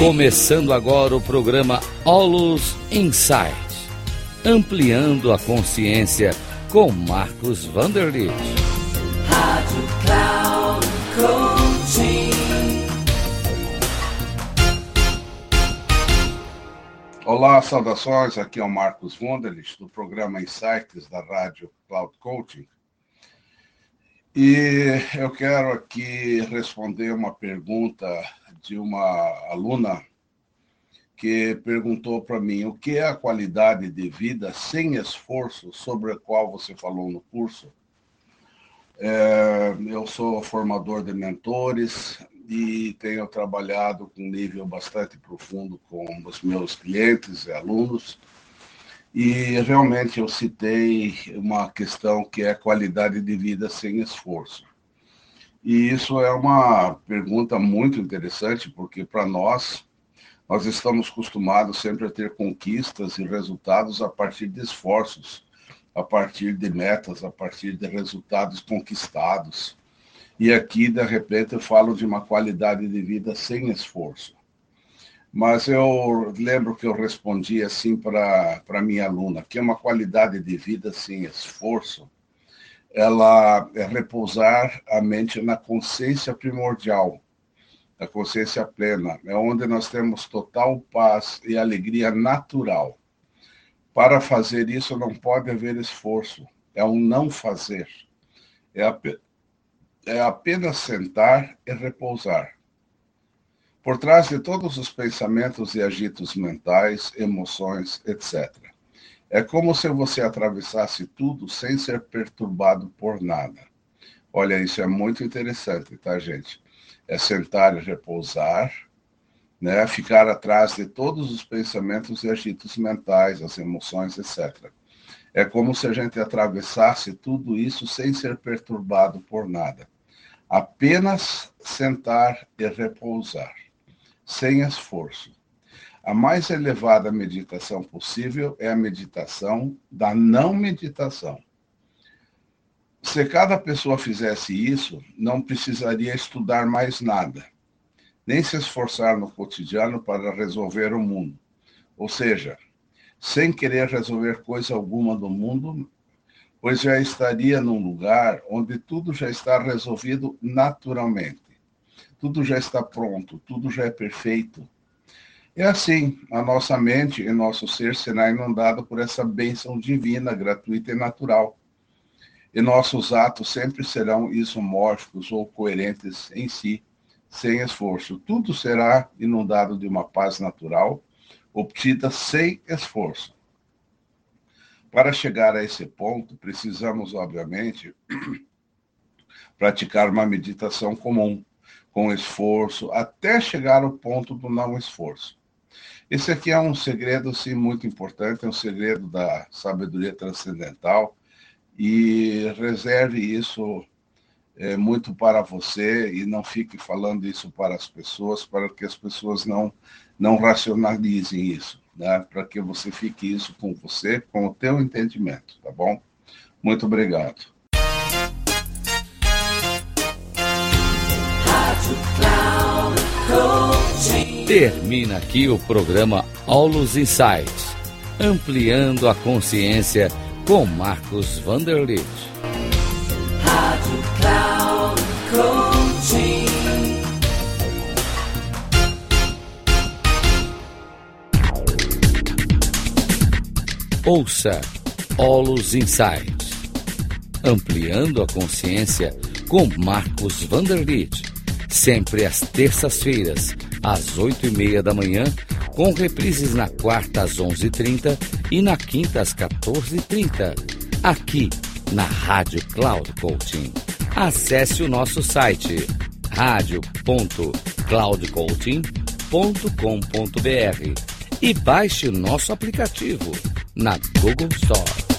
Começando agora o programa Olus Insight, ampliando a consciência com Marcos Vanderlit. Rádio Cloud Coaching. Olá, saudações. Aqui é o Marcos Vanderlit do programa Insights da Rádio Cloud Coaching. E eu quero aqui responder uma pergunta de uma aluna que perguntou para mim o que é a qualidade de vida sem esforço sobre a qual você falou no curso. É, eu sou formador de mentores e tenho trabalhado com nível bastante profundo com os meus clientes e alunos. E realmente eu citei uma questão que é qualidade de vida sem esforço. E isso é uma pergunta muito interessante, porque para nós, nós estamos acostumados sempre a ter conquistas e resultados a partir de esforços, a partir de metas, a partir de resultados conquistados. E aqui, de repente, eu falo de uma qualidade de vida sem esforço. Mas eu lembro que eu respondi assim para minha aluna, que é uma qualidade de vida sem esforço ela é repousar a mente na consciência primordial, a consciência plena, é onde nós temos total paz e alegria natural. Para fazer isso não pode haver esforço, é um não fazer. É, é apenas sentar e repousar. Por trás de todos os pensamentos e agitos mentais, emoções, etc. É como se você atravessasse tudo sem ser perturbado por nada. Olha, isso é muito interessante, tá, gente? É sentar e repousar, né? Ficar atrás de todos os pensamentos e agitos mentais, as emoções, etc. É como se a gente atravessasse tudo isso sem ser perturbado por nada. Apenas sentar e repousar, sem esforço. A mais elevada meditação possível é a meditação da não meditação. Se cada pessoa fizesse isso, não precisaria estudar mais nada, nem se esforçar no cotidiano para resolver o mundo. Ou seja, sem querer resolver coisa alguma do mundo, pois já estaria num lugar onde tudo já está resolvido naturalmente. Tudo já está pronto, tudo já é perfeito é assim, a nossa mente e nosso ser será inundado por essa bênção divina, gratuita e natural. E nossos atos sempre serão isomórficos ou coerentes em si, sem esforço. Tudo será inundado de uma paz natural, obtida sem esforço. Para chegar a esse ponto, precisamos, obviamente, praticar uma meditação comum, com esforço, até chegar ao ponto do não esforço. Esse aqui é um segredo, sim, muito importante, é um segredo da sabedoria transcendental e reserve isso é, muito para você e não fique falando isso para as pessoas, para que as pessoas não, não racionalizem isso, né? para que você fique isso com você, com o teu entendimento, tá bom? Muito obrigado. Termina aqui o programa Aulos Insights, ampliando a consciência com Marcos Vanderlit. Rádio Cloud. Ouça Olus Insights, ampliando a consciência com Marcos Vanderlit, sempre às terças-feiras às oito e meia da manhã, com reprises na quarta às onze e trinta e na quinta às quatorze e trinta, aqui na Rádio Cloud Coaching. Acesse o nosso site radio.cloudcoaching.com.br e baixe o nosso aplicativo na Google Store.